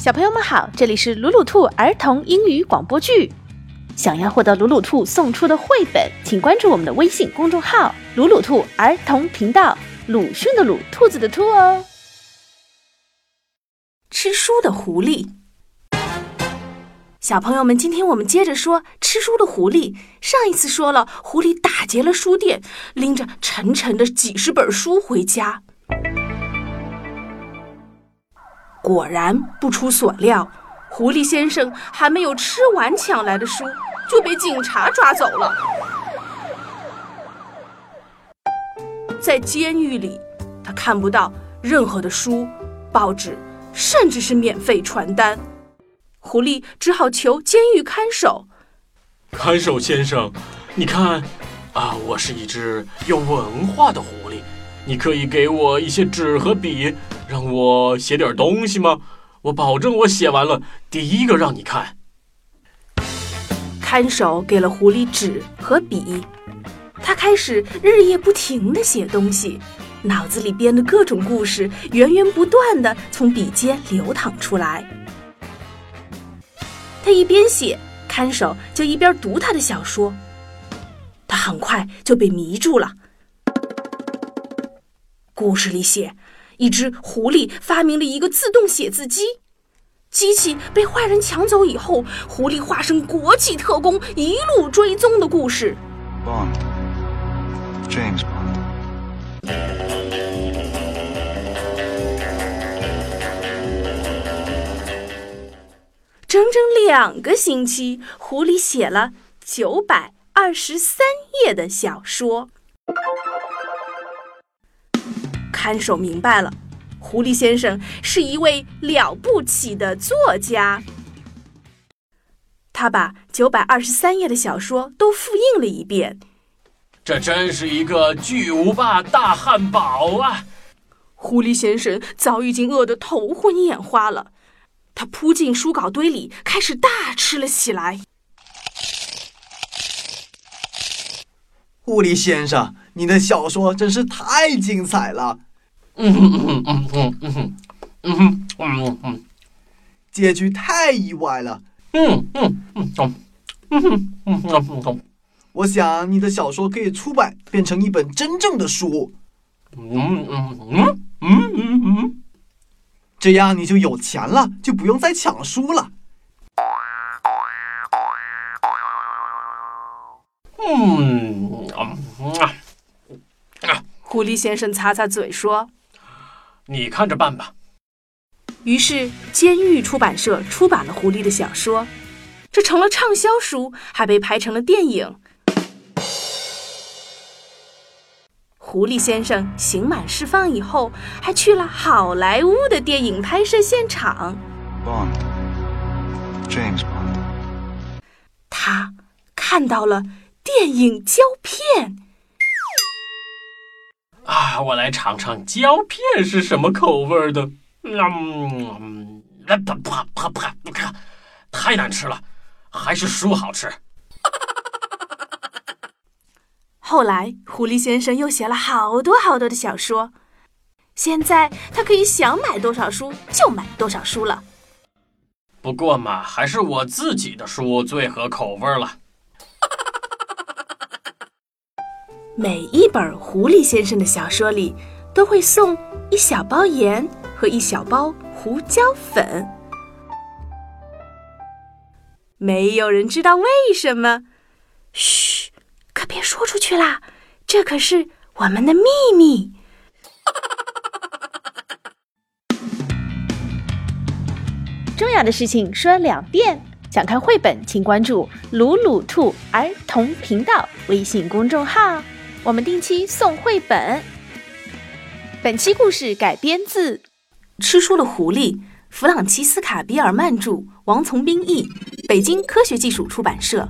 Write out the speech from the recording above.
小朋友们好，这里是鲁鲁兔儿童英语广播剧。想要获得鲁鲁兔送出的绘本，请关注我们的微信公众号“鲁鲁兔儿童频道”。鲁迅的鲁，兔子的兔哦。吃书的狐狸，小朋友们，今天我们接着说吃书的狐狸。上一次说了，狐狸打劫了书店，拎着沉沉的几十本书回家。果然不出所料，狐狸先生还没有吃完抢来的书，就被警察抓走了。在监狱里，他看不到任何的书、报纸，甚至是免费传单。狐狸只好求监狱看守：“看守先生，你看，啊，我是一只有文化的狐狸，你可以给我一些纸和笔。”让我写点东西吗？我保证，我写完了第一个让你看。看守给了狐狸纸和笔，他开始日夜不停地写东西，脑子里编的各种故事源源不断地从笔尖流淌出来。他一边写，看守就一边读他的小说，他很快就被迷住了。故事里写。一只狐狸发明了一个自动写字机，机器被坏人抢走以后，狐狸化身国际特工，一路追踪的故事。Bond，James Bond。整整两个星期，狐狸写了九百二十三页的小说。看守明白了，狐狸先生是一位了不起的作家。他把九百二十三页的小说都复印了一遍。这真是一个巨无霸大汉堡啊！狐狸先生早已经饿得头昏眼花了，他扑进书稿堆里，开始大吃了起来。狐狸先生，你的小说真是太精彩了！嗯哼嗯哼嗯哼嗯哼嗯哼嗯哼，结局太意外了。嗯嗯嗯哼嗯哼嗯哼，我想你的小说可以出版，变成一本真正的书。嗯嗯嗯嗯嗯嗯，这样你就有钱了，就不用再抢书了。嗯啊啊！狐狸先生擦擦嘴说。你看着办吧。于是，监狱出版社出版了狐狸的小说，这成了畅销书，还被拍成了电影。狐狸先生刑满释放以后，还去了好莱坞的电影拍摄现场。Bond，James Bond。他看到了电影胶片。啊，我来尝尝胶片是什么口味的。嗯，啪啪啪啪啪，太难吃了，还是书好吃。后来，狐狸先生又写了好多好多的小说，现在他可以想买多少书就买多少书了。不过嘛，还是我自己的书最合口味了。每一本狐狸先生的小说里，都会送一小包盐和一小包胡椒粉。没有人知道为什么。嘘，可别说出去啦，这可是我们的秘密。重要的事情说两遍。想看绘本，请关注“鲁鲁兔儿童频道”微信公众号。我们定期送绘本。本期故事改编自《吃书的狐狸》，弗朗齐斯卡·比尔曼著，王从兵译，北京科学技术出版社。